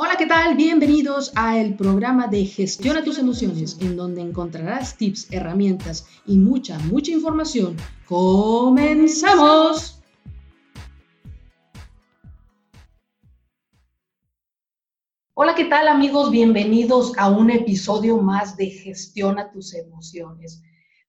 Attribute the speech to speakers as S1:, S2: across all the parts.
S1: Hola, ¿qué tal? Bienvenidos a el programa de Gestiona tus emociones, en donde encontrarás tips, herramientas y mucha, mucha información. ¡Comenzamos! Hola, ¿qué tal amigos? Bienvenidos a un episodio más de Gestiona tus emociones.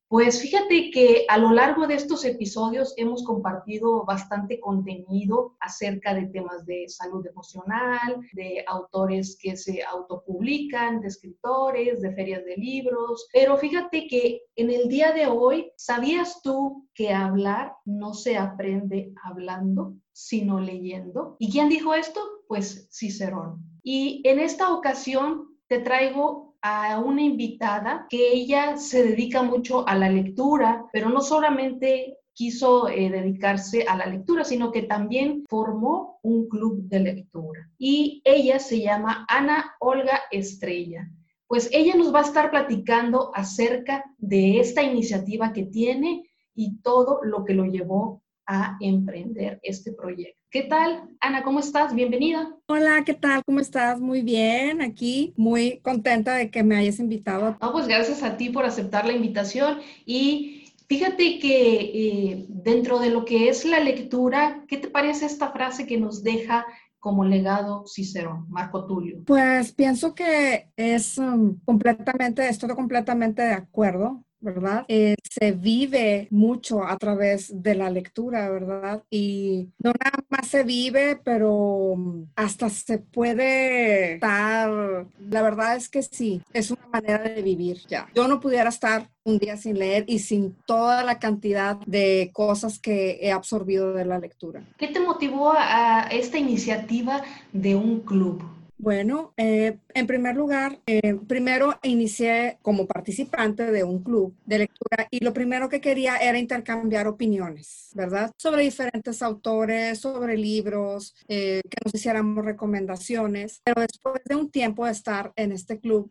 S1: Pues fíjate que a lo largo de estos episodios hemos compartido bastante contenido acerca de temas de salud emocional, de autores que se autopublican, de escritores, de ferias de libros. Pero fíjate que en el día de hoy, ¿sabías tú que hablar no se aprende hablando, sino leyendo? ¿Y quién dijo esto? Pues Cicerón. Y en esta ocasión te traigo a una invitada que ella se dedica mucho a la lectura, pero no solamente quiso eh, dedicarse a la lectura, sino que también formó un club de lectura. Y ella se llama Ana Olga Estrella. Pues ella nos va a estar platicando acerca de esta iniciativa que tiene y todo lo que lo llevó a emprender este proyecto. ¿Qué tal, Ana? ¿Cómo estás? Bienvenida.
S2: Hola, ¿qué tal? ¿Cómo estás? Muy bien, aquí muy contenta de que me hayas invitado.
S1: No, pues gracias a ti por aceptar la invitación y fíjate que eh, dentro de lo que es la lectura, ¿qué te parece esta frase que nos deja como legado Cicerón, Marco Tulio?
S2: Pues pienso que es um, completamente, estoy completamente de acuerdo. ¿Verdad? Eh, se vive mucho a través de la lectura, ¿verdad? Y no nada más se vive, pero hasta se puede estar, la verdad es que sí, es una manera de vivir ya. Yo no pudiera estar un día sin leer y sin toda la cantidad de cosas que he absorbido de la lectura.
S1: ¿Qué te motivó a esta iniciativa de un club?
S2: Bueno, eh, en primer lugar, eh, primero inicié como participante de un club de lectura y lo primero que quería era intercambiar opiniones, ¿verdad? Sobre diferentes autores, sobre libros, eh, que nos hiciéramos recomendaciones. Pero después de un tiempo de estar en este club,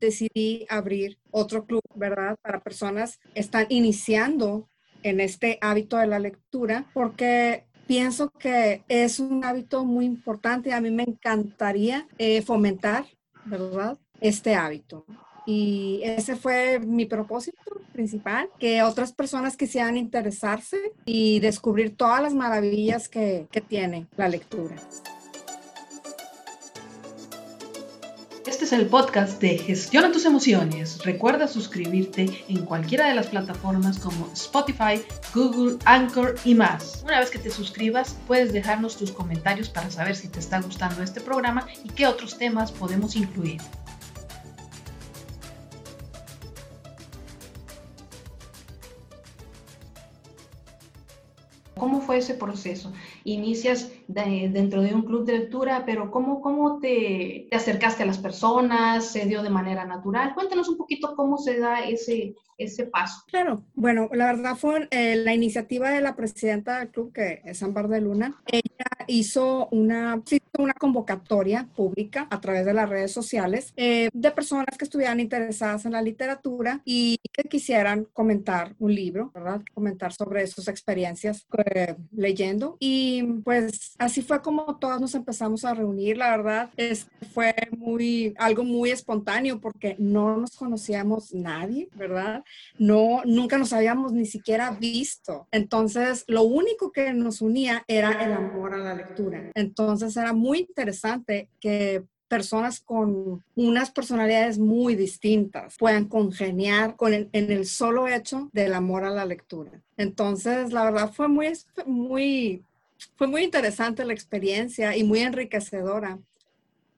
S2: decidí abrir otro club, ¿verdad? Para personas que están iniciando en este hábito de la lectura, porque pienso que es un hábito muy importante. A mí me encantaría eh, fomentar, ¿verdad? Este hábito. Y ese fue mi propósito principal, que otras personas quisieran interesarse y descubrir todas las maravillas que, que tiene la lectura.
S1: Este es el podcast de Gestiona tus emociones. Recuerda suscribirte en cualquiera de las plataformas como Spotify, Google, Anchor y más. Una vez que te suscribas, puedes dejarnos tus comentarios para saber si te está gustando este programa y qué otros temas podemos incluir. ¿Cómo fue ese proceso? Inicias dentro de un club de lectura, pero ¿cómo, cómo te, te, acercaste a las personas? ¿Se dio de manera natural? Cuéntanos un poquito cómo se da ese, ese paso.
S2: Claro, bueno, la verdad fue eh, la iniciativa de la presidenta del club, que es Ámbar de Luna. Ella hizo una, una convocatoria pública a través de las redes sociales eh, de personas que estuvieran interesadas en la literatura y que quisieran comentar un libro, ¿verdad? Comentar sobre sus experiencias eh, leyendo. Y pues así fue como todas nos empezamos a reunir. La verdad es fue muy, algo muy espontáneo porque no nos conocíamos nadie, ¿verdad? No, nunca nos habíamos ni siquiera visto. Entonces, lo único que nos unía era el amor a la lectura. Entonces, era muy interesante que personas con unas personalidades muy distintas puedan congeniar con en el solo hecho del amor a la lectura. Entonces, la verdad fue muy, muy, fue muy interesante la experiencia y muy enriquecedora,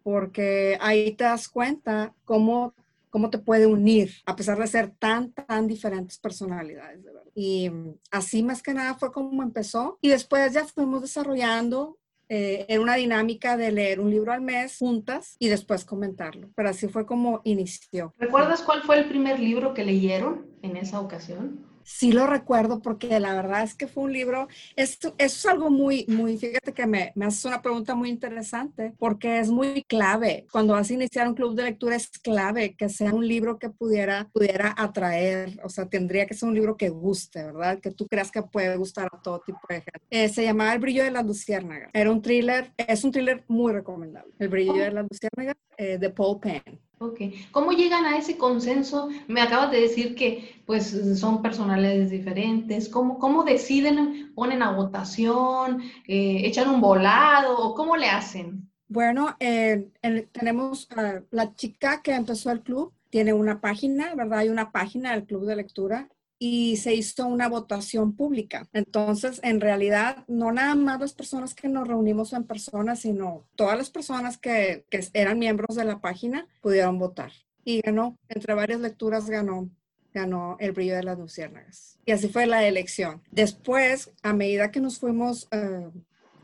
S2: porque ahí te das cuenta cómo cómo te puede unir, a pesar de ser tan, tan diferentes personalidades. Y así más que nada fue como empezó. Y después ya fuimos desarrollando eh, en una dinámica de leer un libro al mes juntas y después comentarlo. Pero así fue como inició.
S1: ¿Recuerdas cuál fue el primer libro que leyeron en esa ocasión?
S2: Sí lo recuerdo porque la verdad es que fue un libro, esto, es algo muy, muy, fíjate que me, me haces una pregunta muy interesante porque es muy clave. Cuando vas a iniciar un club de lectura es clave que sea un libro que pudiera, pudiera atraer, o sea, tendría que ser un libro que guste, ¿verdad? Que tú creas que puede gustar a todo tipo de gente. Eh, se llamaba El brillo de las luciérnagas. Era un thriller, es un thriller muy recomendable. El brillo de las luciérnagas eh, de Paul Penn.
S1: Ok. ¿Cómo llegan a ese consenso? Me acabas de decir que pues son personalidades diferentes. ¿Cómo, cómo deciden? ¿Ponen a votación? Eh, ¿Echan un volado? ¿Cómo le hacen?
S2: Bueno, eh, tenemos la chica que empezó el club, tiene una página, ¿verdad? Hay una página del club de lectura y se hizo una votación pública. Entonces, en realidad, no nada más las personas que nos reunimos en persona, sino todas las personas que, que eran miembros de la página pudieron votar. Y ganó, entre varias lecturas ganó ganó el brillo de las luciérnagas. Y así fue la elección. Después, a medida que nos fuimos eh,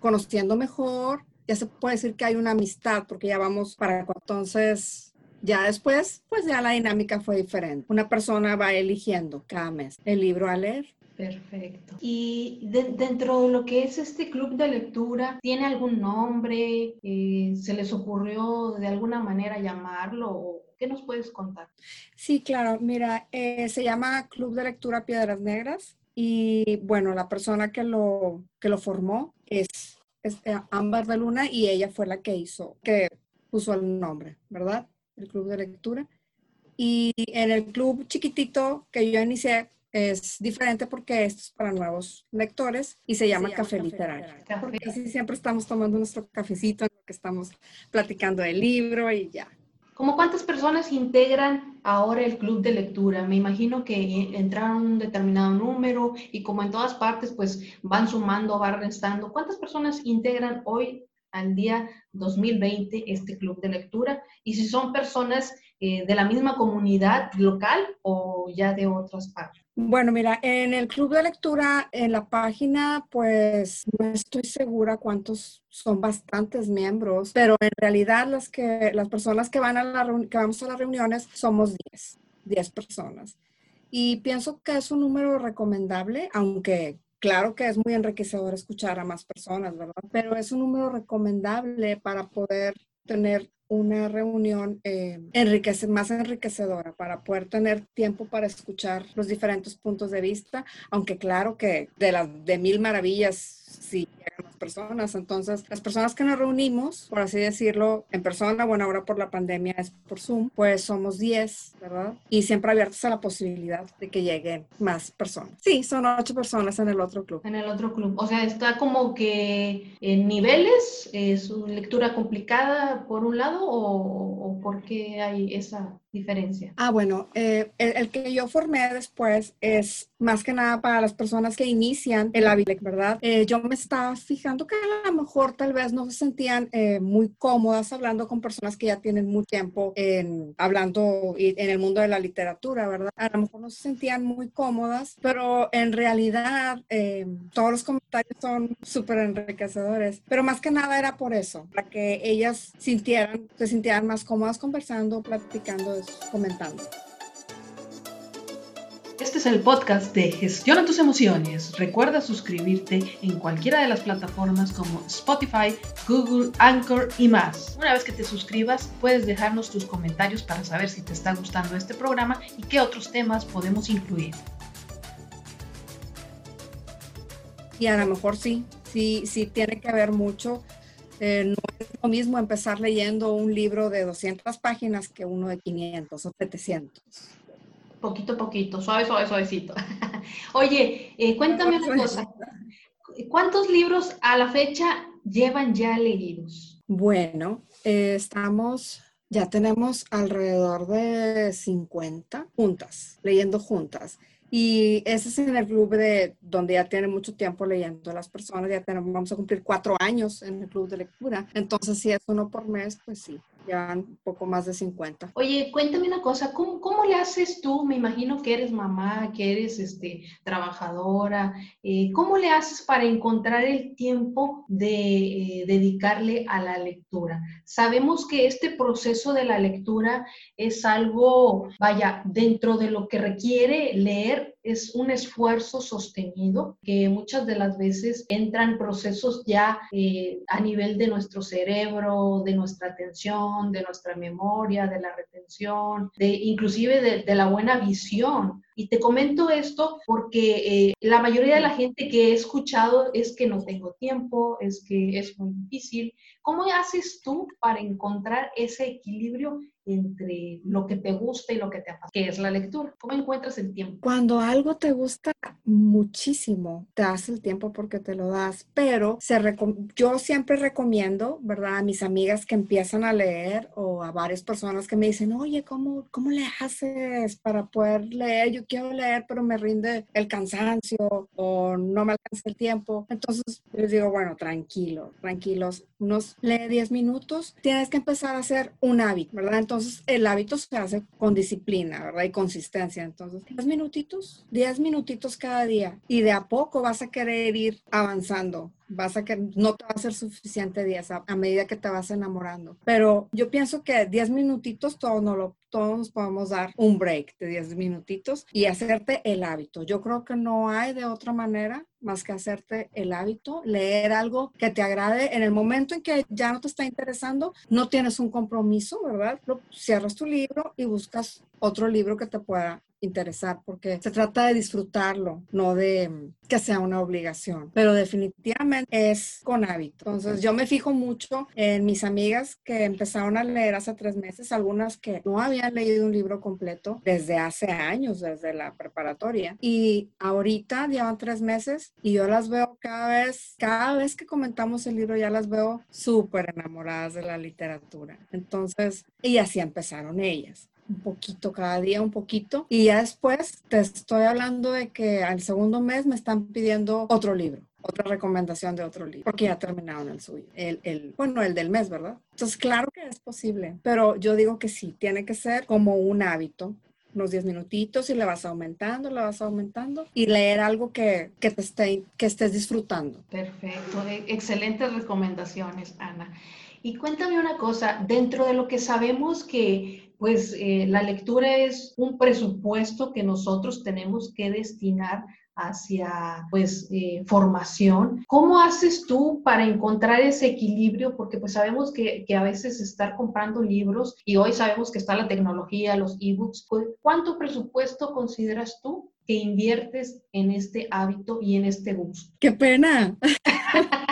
S2: conociendo mejor, ya se puede decir que hay una amistad, porque ya vamos para entonces ya después, pues ya la dinámica fue diferente. Una persona va eligiendo cada mes el libro a leer.
S1: Perfecto. Y dentro de lo que es este club de lectura, ¿tiene algún nombre? Eh, ¿Se les ocurrió de alguna manera llamarlo? ¿Qué nos puedes contar?
S2: Sí, claro. Mira, eh, se llama Club de Lectura Piedras Negras y bueno, la persona que lo, que lo formó es, es eh, Ámbar de Luna y ella fue la que hizo, que puso el nombre, ¿verdad? El club de lectura. Y en el club chiquitito que yo inicié es diferente porque esto es para nuevos lectores y se llama, Café, Literario. Porque así siempre estamos tomando nuestro cafecito, que estamos platicando del libro y ya.
S1: ¿Cómo cuántas personas integran ahora el club de lectura? Me imagino que entraron un determinado número y como en todas partes, pues van sumando, van restando. ¿Cuántas personas integran hoy al día 2020 este club de lectura y si son personas eh, de la misma comunidad local o ya de otras partes.
S2: Bueno, mira, en el club de lectura, en la página, pues no estoy segura cuántos son bastantes miembros, pero en realidad las que las personas que van a la que vamos a las reuniones somos 10, 10 personas. Y pienso que es un número recomendable, aunque Claro que es muy enriquecedor escuchar a más personas, ¿verdad? Pero es un número recomendable para poder tener una reunión eh, más enriquecedora para poder tener tiempo para escuchar los diferentes puntos de vista, aunque claro que de las de mil maravillas sí llegan las personas. Entonces, las personas que nos reunimos, por así decirlo, en persona, bueno, ahora por la pandemia es por Zoom, pues somos 10, ¿verdad? Y siempre abiertos a la posibilidad de que lleguen más personas. Sí, son ocho personas en el otro club.
S1: En el otro club. O sea, está como que en niveles, es una lectura complicada por un lado o, o por hay esa diferencia?
S2: Ah, bueno, eh, el, que yo formé después es más que nada para las personas que inician el hábito, ¿verdad? Eh, yo me estaba fijando que a lo mejor tal vez no se sentían eh, muy cómodas hablando con personas que ya tienen mucho tiempo en, hablando en el mundo de la literatura, ¿verdad? A lo mejor no se sentían muy cómodas, pero en realidad todos los comentarios son súper enriquecedores, pero más que nada era por eso, para que ellas sintieran, se sintieran más cómodas conversando, platicando comentando.
S1: Este es el podcast de Gestiona tus emociones. Recuerda suscribirte en cualquiera de las plataformas como Spotify, Google, Anchor y más. Una vez que te suscribas, puedes dejarnos tus comentarios para saber si te está gustando este programa y qué otros temas podemos incluir.
S2: Y a lo mejor sí, sí, sí tiene que ver mucho eh, no es lo mismo empezar leyendo un libro de 200 páginas que uno de 500 o 700.
S1: Poquito a poquito, suave, suave, suavecito. Oye, eh, cuéntame una cosa. ¿Cuántos libros a la fecha llevan ya leídos?
S2: Bueno, eh, estamos, ya tenemos alrededor de 50 juntas, leyendo juntas. Y ese es en el club de donde ya tiene mucho tiempo leyendo las personas, ya tenemos, vamos a cumplir cuatro años en el club de lectura. Entonces, si es uno por mes, pues sí, ya un poco más de 50.
S1: Oye, cuéntame una cosa, ¿cómo, ¿cómo, le haces tú? Me imagino que eres mamá, que eres este, trabajadora. Eh, ¿Cómo le haces para encontrar el tiempo de eh, dedicarle a la lectura? Sabemos que este proceso de la lectura es algo, vaya, dentro de lo que requiere leer, es un esfuerzo sostenido que muchas de las veces entran procesos ya eh, a nivel de nuestro cerebro, de nuestra atención, de nuestra memoria, de la retención, de inclusive de, la buena visión. Y te comento esto porque eh, la mayoría de la gente que he escuchado es que no tengo tiempo, es que es muy difícil. ¿Cómo haces tú para encontrar ese equilibrio entre lo que te gusta y lo que te apasiona, que es la lectura. ¿Cómo encuentras el tiempo?
S2: Cuando algo te gusta muchísimo, te das el tiempo porque te lo das, pero se yo siempre recomiendo, ¿verdad? A mis amigas que empiezan a leer o a varias personas que me dicen, oye, ¿cómo, cómo le haces para poder leer? Yo quiero leer, pero me rinde el cansancio o no me alcanza el tiempo. Entonces les digo, bueno, tranquilo, tranquilos, unos lee 10 minutos, tienes que empezar a hacer un hábito, ¿verdad? Entonces, entonces, el hábito se hace con disciplina, ¿verdad? Y consistencia. Entonces, 10 minutitos, 10 minutitos cada día. Y de a poco vas a querer ir avanzando vas a que no te va a ser suficiente 10 a, medida que te vas enamorando. Pero yo pienso que 10 minutitos todos, no lo, todos nos podemos dar un break de 10 minutitos y hacerte el hábito. Yo creo que no hay de otra manera más que hacerte el hábito, leer algo que te agrade en el momento en que ya no te está interesando, no tienes un compromiso, ¿verdad? Cierras tu libro y buscas otro libro que te pueda interesar, porque se trata de disfrutarlo, no de mm, que sea una obligación, pero definitivamente es con hábito. Entonces yo me fijo mucho en mis amigas que empezaron a leer hace tres meses, algunas que no habían leído un libro completo desde hace años, desde la preparatoria, y ahorita llevan tres meses y yo las veo cada vez, cada vez que comentamos el libro ya las veo súper enamoradas de la literatura. Entonces, y así empezaron ellas un poquito cada día, un poquito. Y ya después te estoy hablando de que al segundo mes me están pidiendo otro libro otra recomendación de otro libro, porque ya terminaron el suyo, el, el, bueno, el del mes, ¿verdad? Entonces, claro que es posible, pero yo digo que sí, tiene que ser como un hábito, unos 10 minutitos y le vas aumentando, le vas aumentando y leer algo que, que te esté, que estés disfrutando.
S1: Perfecto, excelentes recomendaciones, Ana. Y cuéntame una cosa, dentro de lo que sabemos que pues eh, la lectura es un presupuesto que nosotros tenemos que destinar hacia pues eh, formación. ¿Cómo haces tú para encontrar ese equilibrio? Porque pues sabemos que, que, a veces estar comprando libros y hoy sabemos que está la tecnología, los ebooks, pues, ¿cuánto presupuesto consideras tú que inviertes en este hábito y en este gusto?
S2: ¡Qué pena!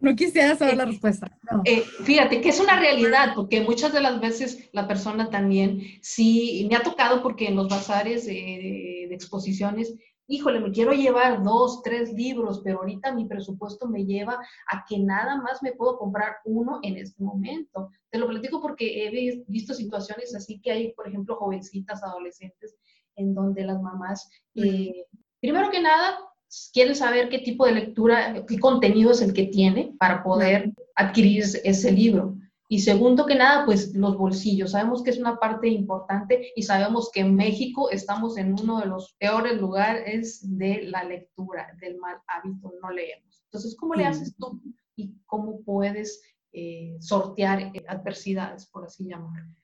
S2: No quisiera saber la respuesta.
S1: Eh, fíjate que es una realidad, porque muchas de las veces la persona también, sí, me ha tocado porque en los bazares de, exposiciones, híjole, me quiero llevar dos, tres libros, pero ahorita mi presupuesto me lleva a que nada más me puedo comprar uno en este momento. Te lo platico porque he visto situaciones así que hay, por ejemplo, jovencitas, adolescentes, en donde las mamás, eh, primero que nada, quieren saber qué tipo de lectura, qué contenido es el que tiene para poder adquirir ese libro. Y segundo que nada, pues los bolsillos. Sabemos que es una parte importante y sabemos que en México estamos en uno de los peores lugares de la lectura, del mal hábito, no leemos. Entonces, ¿cómo le haces tú y cómo puedes eh, sortear adversidades, por así llamarlo?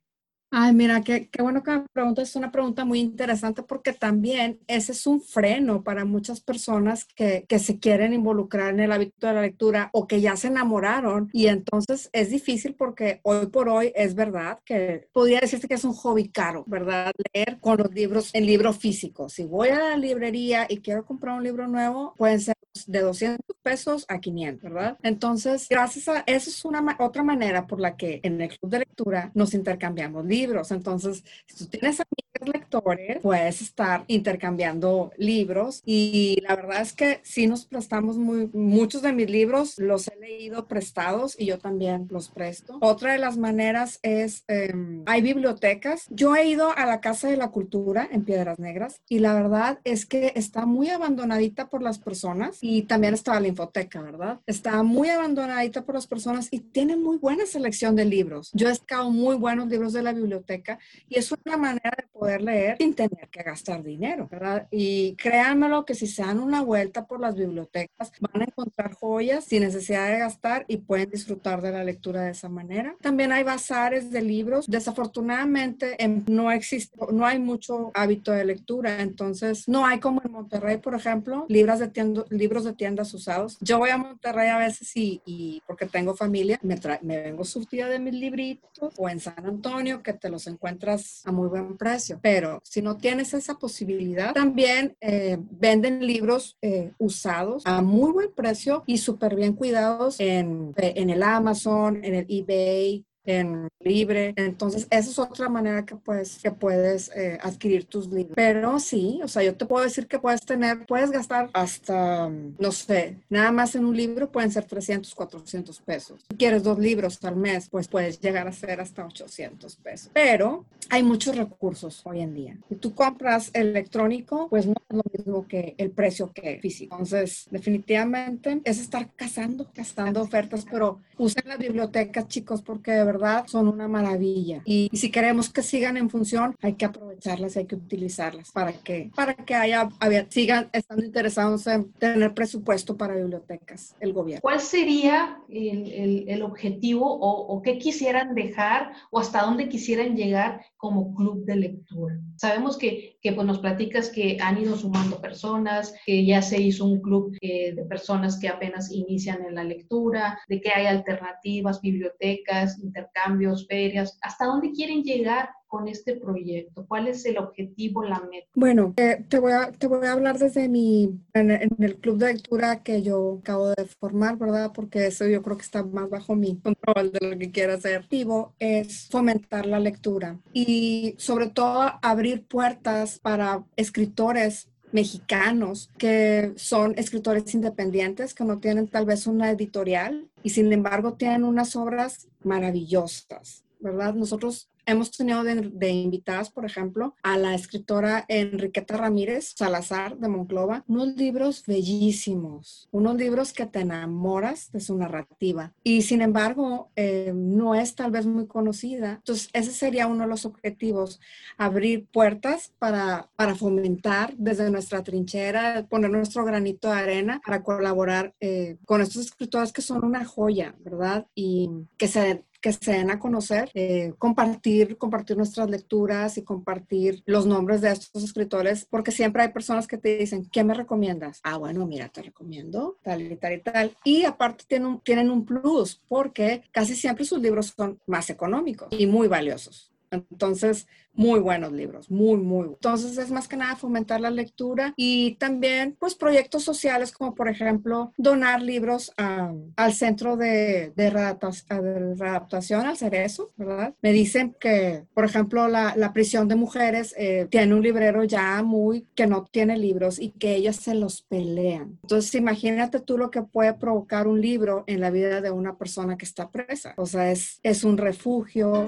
S2: Ay, mira, qué, qué, bueno que me preguntas. Es una pregunta muy interesante porque también ese es un freno para muchas personas que, que, se quieren involucrar en el hábito de la lectura o que ya se enamoraron. Y entonces es difícil porque hoy por hoy es verdad que podría decirse que es un hobby caro, ¿verdad? Leer con los libros en libro físico. Si voy a la librería y quiero comprar un libro nuevo, pueden ser de 200 pesos a 500, ¿verdad? Entonces, gracias a eso es una otra manera por la que en el club de lectura nos intercambiamos libros. Entonces, si tú tienes lectores, puedes estar intercambiando libros y la verdad es que sí nos prestamos muy, muchos de mis libros los he leído prestados y yo también los presto. Otra de las maneras es, em, hay bibliotecas. Yo he ido a la Casa de la Cultura en Piedras Negras y la verdad es que está muy abandonadita por las personas y también estaba la infoteca, ¿verdad? Está muy abandonadita por las personas y tiene muy buena selección de libros. Yo he sacado muy buenos libros de la biblioteca y es una manera de poder poder leer sin tener que gastar dinero, ¿verdad? Y créanmelo que si se dan una vuelta por las bibliotecas, van a encontrar joyas sin necesidad de gastar y pueden disfrutar de la lectura de esa manera. También hay bazares de libros. Desafortunadamente no existe, no hay mucho hábito de lectura, entonces no hay como en Monterrey, por ejemplo, libros de, libros de tiendas usados. Yo voy a Monterrey a veces y, y porque tengo familia, me, me vengo surtida de mis libritos o en San Antonio que te los encuentras a muy buen precio. Pero si no tienes esa posibilidad, también eh, venden libros eh, usados a muy buen precio y súper bien cuidados en, en el Amazon, en el eBay, en libre. Entonces, esa es otra manera que puedes, que puedes eh, adquirir tus libros. Pero sí, o sea, yo te puedo decir que puedes tener, puedes gastar hasta, no sé, nada más en un libro pueden ser 300, 400 pesos. Si quieres dos libros al mes, pues puedes llegar a ser hasta 800 pesos. Pero hay muchos recursos hoy en día. Si tú compras electrónico, pues no es lo mismo que el precio que físico. Entonces, definitivamente es estar cazando, cazando ofertas, pero usen las bibliotecas, chicos, porque de verdad son una maravilla. Y, si queremos que sigan en función, hay que aprovecharlas, hay que utilizarlas para que, para que haya, sigan estando interesados en tener presupuesto para bibliotecas, el gobierno.
S1: ¿Cuál sería el, el, objetivo o, o qué quisieran dejar o hasta dónde quisieran llegar como club de lectura? Sabemos que, que pues nos platicas que han ido sumando personas, que ya se hizo un club eh, de personas que apenas inician en la lectura, de que hay alternativas, bibliotecas, intercambios, ferias. ¿Hasta dónde quieren llegar con este proyecto? ¿Cuál es el objetivo, la meta?
S2: Bueno, eh, te, voy a, te voy a hablar desde mi, en, el club de lectura que yo acabo de formar, ¿verdad? Porque eso yo creo que está más bajo mi control de lo que quiero hacer. Activo es fomentar la lectura y sobre todo abrir puertas para escritores mexicanos que son escritores independientes, que no tienen tal vez una editorial y sin embargo tienen unas obras maravillosas, ¿verdad? Nosotros Hemos tenido de, invitadas, por ejemplo, a la escritora Enriqueta Ramírez Salazar de Monclova, unos libros bellísimos, unos libros que te enamoras de su narrativa y sin embargo eh, no es tal vez muy conocida. Entonces, ese sería uno de los objetivos, abrir puertas para, para fomentar desde nuestra trinchera, poner nuestro granito de arena para colaborar eh, con estos escritores que son una joya, ¿verdad? Y que se que se den a conocer, eh, compartir, compartir nuestras lecturas y compartir los nombres de estos escritores, porque siempre hay personas que te dicen, ¿qué me recomiendas? Ah, bueno, mira, te recomiendo tal y tal y tal. Y aparte tienen tienen un plus, porque casi siempre sus libros son más económicos y muy valiosos. Entonces, muy buenos libros, muy, muy. Entonces es más que nada fomentar la lectura y también pues proyectos sociales como por ejemplo donar libros al centro de, de, readaptación, al Cerezo, ¿verdad? Me dicen que por ejemplo la, la prisión de mujeres eh, tiene un librero ya muy que no tiene libros y que ellas se los pelean. Entonces imagínate tú lo que puede provocar un libro en la vida de una persona que está presa. O sea, es, es un refugio.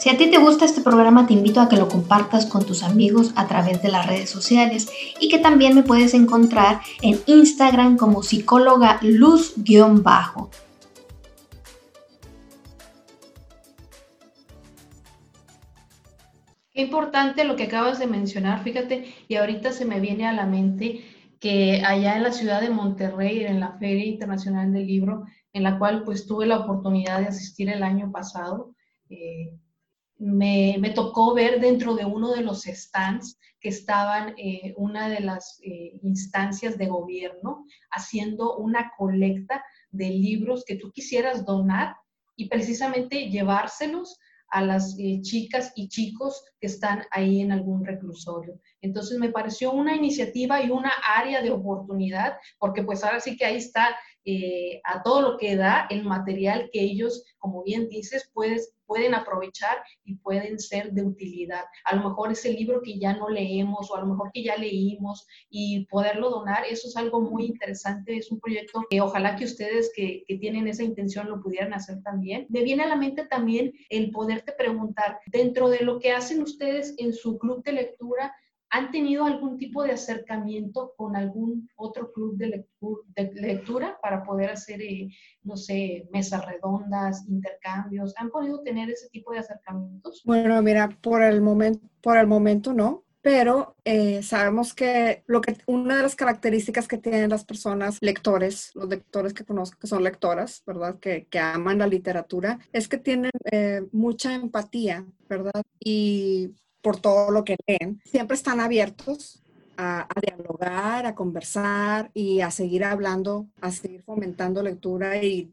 S3: Si a ti te gusta este programa, te invito a que lo compartas con tus amigos a través de las redes sociales y que también me puedes encontrar en Instagram como psicóloga luz-bajo.
S1: Qué importante lo que acabas de mencionar, fíjate, y ahorita se me viene a la mente que allá en la ciudad de Monterrey, en la Feria Internacional del Libro, en la cual pues tuve la oportunidad de asistir el año pasado, eh, me, tocó ver dentro de uno de los stands que estaban eh, una de las eh, instancias de gobierno haciendo una colecta de libros que tú quisieras donar y precisamente llevárselos a las eh, chicas y chicos que están ahí en algún reclusorio. Entonces me pareció una iniciativa y una área de oportunidad, porque pues ahora sí que ahí está eh, a todo lo que da el material que ellos, como bien dices, puedes, pueden aprovechar y pueden ser de utilidad. A lo mejor ese libro que ya no leemos o a lo mejor que ya leímos y poderlo donar, eso es algo muy interesante, es un proyecto que ojalá que ustedes que, que tienen esa intención lo pudieran hacer también. Me viene a la mente también el poderte preguntar, dentro de lo que hacen ustedes en su club de lectura, ¿Han tenido algún tipo de acercamiento con algún otro club de lectura, para poder hacer, eh, no sé, mesas redondas, intercambios? ¿Han podido tener ese tipo de acercamientos?
S2: Bueno, mira, por el momento, por el momento no, pero eh, sabemos que, lo que una de las características que tienen las personas lectores, los lectores que conozco que son lectoras, ¿verdad? Que, que aman la literatura, es que tienen eh, mucha empatía, ¿verdad? Y por todo lo que leen, siempre están abiertos a, dialogar, a conversar y a seguir hablando, a seguir fomentando lectura y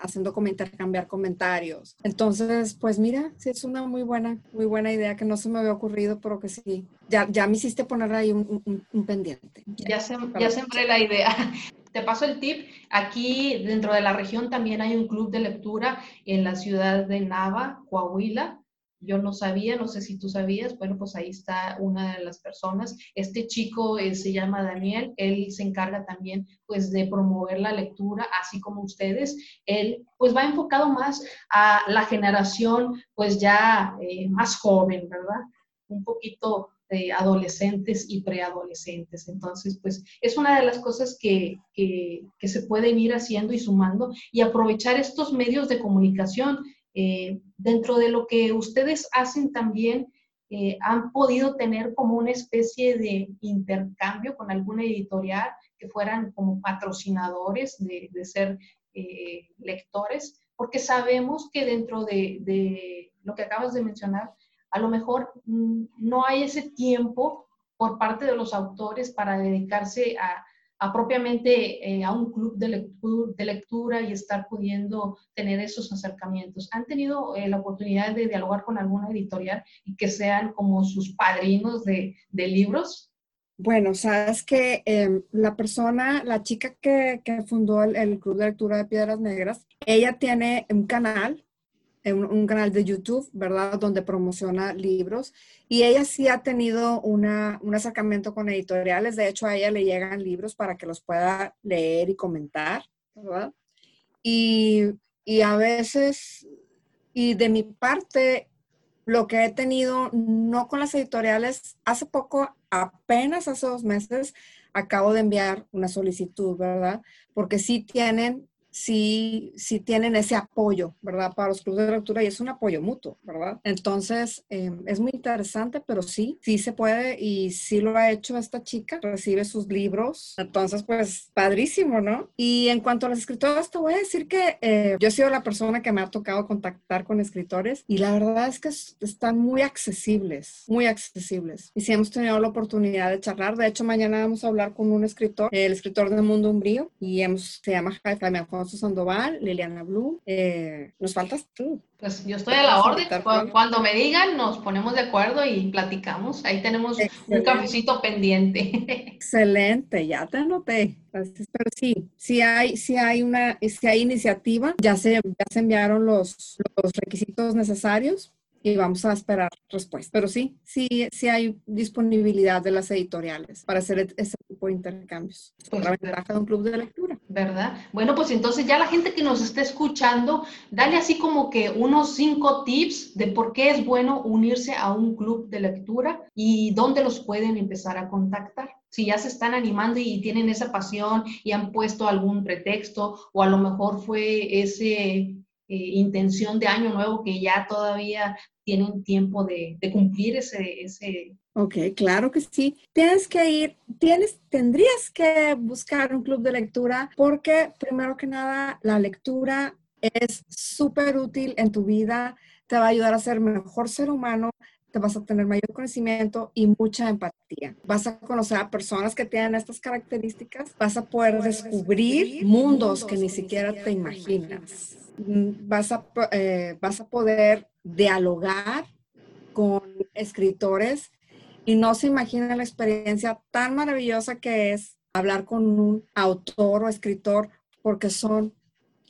S2: haciendo comentar, cambiar comentarios. Entonces, pues mira, sí es una muy buena, muy buena idea que no se me había ocurrido, pero que sí, ya, ya me hiciste poner ahí un, pendiente.
S1: Ya, ya sembré la idea. Te paso el tip. Aquí dentro de la región también hay un club de lectura en la ciudad de Nava, Coahuila yo no sabía, no sé si tú sabías, bueno, pues ahí está una de las personas. Este chico eh, se llama Daniel, él se encarga también pues de promover la lectura, así como ustedes. Él pues va enfocado más a la generación pues ya eh, más joven, ¿verdad? Un poquito de adolescentes y preadolescentes. Entonces, pues es una de las cosas que, que, se pueden ir haciendo y sumando y aprovechar estos medios de comunicación eh, dentro de lo que ustedes hacen también, eh, han podido tener como una especie de intercambio con alguna editorial que fueran como patrocinadores de, ser eh, lectores, porque sabemos que dentro de, de, lo que acabas de mencionar, a lo mejor mm, no hay ese tiempo por parte de los autores para dedicarse a, a propiamente eh, a un club de lectura, y estar pudiendo tener esos acercamientos. ¿Han tenido eh, la oportunidad de dialogar con alguna editorial y que sean como sus padrinos de, libros?
S2: Bueno, sabes que em, la persona, la chica que, fundó el, Club de Lectura de Piedras Negras, ella tiene un canal un, canal de YouTube, ¿verdad? Donde promociona libros. Y ella sí ha tenido una, un acercamiento con editoriales. De hecho, a ella le llegan libros para que los pueda leer y comentar, ¿verdad? Y, y a veces, y de mi parte, lo que he tenido, no con las editoriales, hace poco, apenas hace dos meses, acabo de enviar una solicitud, ¿verdad? Porque sí tienen si tienen ese apoyo, ¿verdad? Para los clubes de lectura y es un apoyo mutuo, ¿verdad? Entonces, em, es muy interesante, pero sí, sí se puede y sí lo ha hecho esta chica, recibe sus libros, entonces, pues, padrísimo, ¿no? Y en cuanto a las escritoras, te voy a decir que eh, yo he sido la persona que me ha tocado contactar con escritores y la verdad es que están muy accesibles, muy accesibles. Y sí hemos tenido la oportunidad de charlar, de hecho, mañana vamos a hablar con un escritor, el escritor de Mundo Umbrío, y se llama Jaime Sandoval, Liliana Blue. Eh, nos faltas tú.
S1: Pues yo estoy a la orden. Cuando, me digan, nos ponemos de acuerdo y platicamos. Ahí tenemos un cafecito pendiente.
S2: Excelente, ya te anoté. Pero sí, si hay, si hay una, si hay iniciativa, ya se, ya se enviaron los, los requisitos necesarios y vamos a esperar respuesta. Pero sí, sí, sí hay disponibilidad de las editoriales para hacer ese tipo de intercambios. Pues, la ventaja de un club de lectura.
S1: ¿Verdad? Bueno, pues entonces ya la gente que nos está escuchando, dale así como que unos cinco tips de por qué es bueno unirse a un club de lectura y dónde los pueden empezar a contactar si ya se están animando y tienen esa pasión y han puesto algún pretexto o a lo mejor fue ese eh, intención de año nuevo que ya todavía tienen tiempo de, cumplir ese, ese...
S2: Ok, claro que sí. Tienes que ir, tienes, tendrías que buscar un club de lectura porque primero que nada la lectura es súper útil en tu vida, te va a ayudar a ser mejor ser humano, te vas a tener mayor conocimiento y mucha empatía. Vas a conocer a personas que tienen estas características, vas a poder descubrir mundos que ni siquiera te imaginas. Vas a, eh, vas a poder dialogar con escritores y no se imagina la experiencia tan maravillosa que es hablar con un autor o escritor porque son,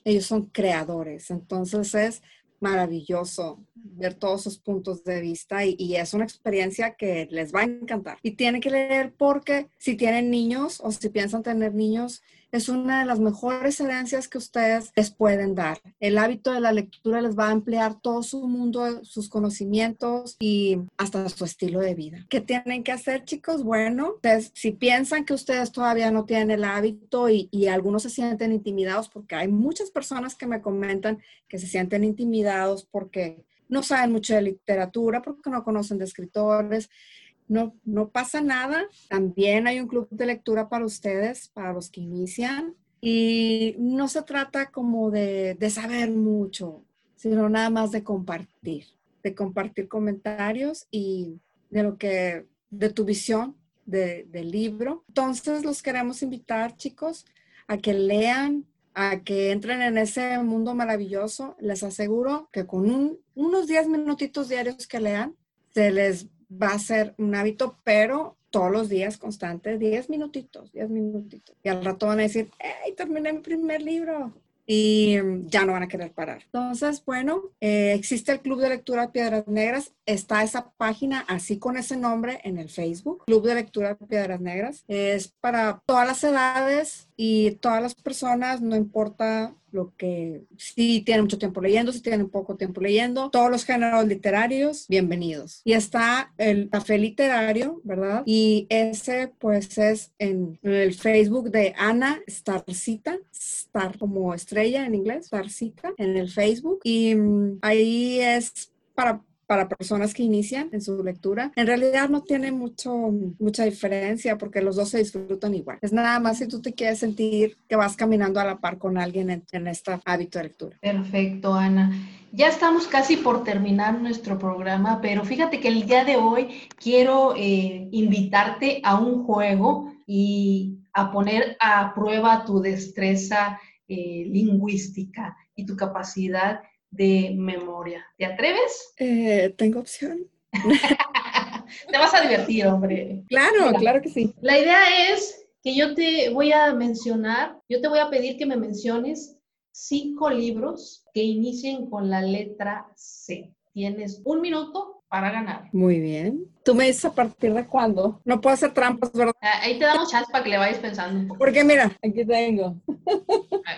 S2: ellos son creadores. Entonces es maravilloso ver todos sus puntos de vista y, y, es una experiencia que les va a encantar. Y tienen que leer porque si tienen niños o si piensan tener niños, es una de las mejores herencias que ustedes les pueden dar. El hábito de la lectura les va a ampliar todo su mundo, sus conocimientos y hasta su estilo de vida. ¿Qué tienen que hacer, chicos? Bueno, si piensan que ustedes todavía no tienen el hábito y, y algunos se sienten intimidados, porque hay muchas personas que me comentan que se sienten intimidados porque no saben mucho de literatura, porque no conocen de escritores, no, no pasa nada. También hay un club de lectura para ustedes, para los que inician. Y no se trata como de, de saber mucho, sino nada más de compartir, de compartir comentarios y de lo que, de tu visión de, del libro. Entonces los queremos invitar, chicos, a que lean, a que entren en ese mundo maravilloso. Les aseguro que con un, unos 10 minutitos diarios que lean, se les va a ser un hábito, pero todos los días constante, 10 minutitos, 10 minutitos. Y al rato van a decir, ¡hey, terminé mi primer libro! Y ya no van a querer parar. Entonces, bueno, eh, existe el Club de Lectura Piedras Negras. Está esa página así con ese nombre en el Facebook, Club de Lectura Piedras Negras. Es para todas las edades y todas las personas, no importa lo que, si tienen mucho tiempo leyendo, si tienen poco tiempo leyendo, todos los géneros literarios, bienvenidos. Y está el café literario, ¿verdad? Y ese pues es en, el Facebook de Ana Starcita, Star como estrella en inglés, Starcita, en el Facebook. Y mm, ahí es para para personas que inician en su lectura, en realidad no tiene mucho, mucha diferencia porque los dos se disfrutan igual. Es nada más si tú te quieres sentir que vas caminando a la par con alguien en, en este hábito de lectura.
S1: Perfecto, Ana. Ya estamos casi por terminar nuestro programa, pero fíjate que el día de hoy quiero eh, invitarte a un juego y a poner a prueba tu destreza eh, lingüística y tu capacidad de memoria. ¿Te atreves?
S2: Eh, ¿Tengo opción?
S1: te vas a divertir, hombre.
S2: Claro,
S1: Mira,
S2: claro que sí.
S1: La idea es que yo te voy a mencionar, yo te voy a pedir que me menciones cinco libros que inicien con la letra C. Tienes un minuto para ganar.
S2: Muy bien. ¿Tú me dices a partir de cuándo? No puedo hacer trampas, ¿verdad?
S1: Ah, Ahí te damos chance para que le vayas pensando un poco.
S2: Porque mira, aquí tengo.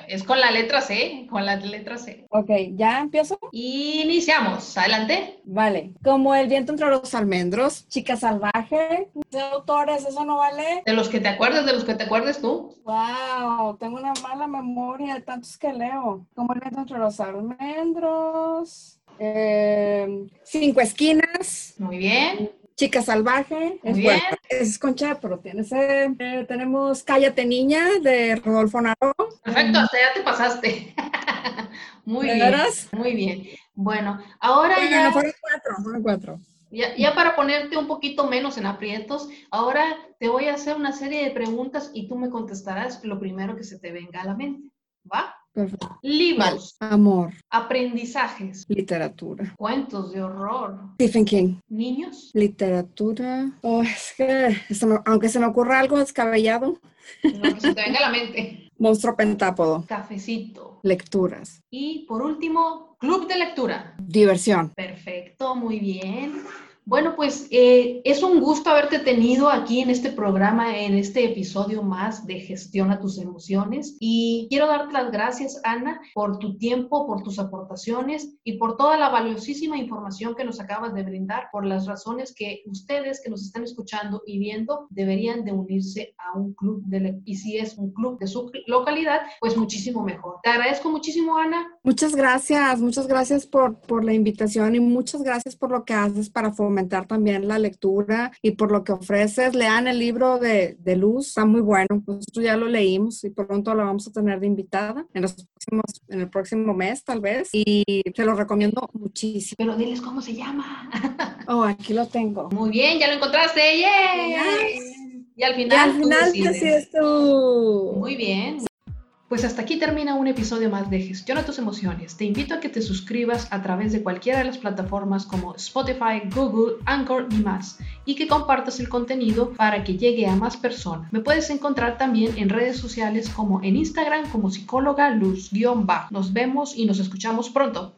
S1: Es con la letra C, con la letra C.
S2: Ok, ¿ya empiezo?
S1: Iniciamos. Adelante.
S2: Vale. Como El viento entre los almendros, Chica salvaje, de autores, ¿eso no vale?
S1: De los que te acuerdes, de los que te acuerdes tú.
S2: Wow, tengo una mala memoria de tantos que leo. Como El viento entre los almendros, eh, Cinco esquinas,
S1: Muy bien.
S2: Chica salvaje, es
S1: bien.
S2: es con pero tienes, eh, tenemos Cállate niña de Rodolfo Naro.
S1: Perfecto, hasta ya te pasaste. Muy
S2: ¿De
S1: bien. Muy bien. Bueno, ahora
S2: Bueno,
S1: ya,
S2: fueron cuatro, fueron cuatro.
S1: ya, ya para ponerte un poquito menos en aprietos, ahora te voy a hacer una serie de preguntas y tú me contestarás lo primero que se te venga a la mente. ¿Va?
S2: Perfecto.
S1: Libros,
S2: Amor,
S1: aprendizajes,
S2: literatura.
S1: cuentos de horror,
S2: Stephen King.
S1: niños,
S2: Literatura. Oh, es que, se me- aunque se me ocurra algo descabellado,
S1: lo que se te venga a la mente,
S2: monstruo pentápodo.
S1: cafecito.
S2: Lecturas.
S1: Y por último, club de lectura.
S2: Diversión.
S1: Perfecto, muy bien. Bueno, pues eh, es un gusto haberte tenido aquí en este programa, en este episodio más de Gestiona tus emociones. Y quiero darte las gracias, Ana, por tu tiempo, por tus aportaciones y por toda la valiosísima información que nos acabas de brindar, por las razones que ustedes que nos están escuchando y viendo deberían de unirse a un club de. Y si es un club de su localidad, pues muchísimo mejor. Te agradezco muchísimo, Ana.
S2: Muchas gracias, muchas gracias por, por la invitación y muchas gracias por lo que haces para fomentar también la lectura y por lo que ofreces. Lean el libro de, de Luz, está muy bueno. Nosotros ya lo leímos y pronto la vamos a tener de invitada en, los próximos, en el próximo mes, tal vez. Y te lo recomiendo muchísimo.
S1: Pero diles cómo se llama.
S2: Oh, aquí lo tengo.
S1: Muy bien, ya lo encontraste. ¡Yay! Y al
S2: Y
S1: final,
S2: al
S1: tú
S2: final, ¿qué
S1: decides.
S2: decides tú?
S1: Muy bien. Pues hasta aquí termina un episodio más de Gestiona tus emociones. Te invito a que te suscribas a través de cualquiera de las plataformas como Spotify, Google, Anchor y más, y que compartas el contenido para que llegue a más personas. Me puedes encontrar también en redes sociales como en Instagram como psicóloga luz-bajo. Nos vemos y nos escuchamos pronto.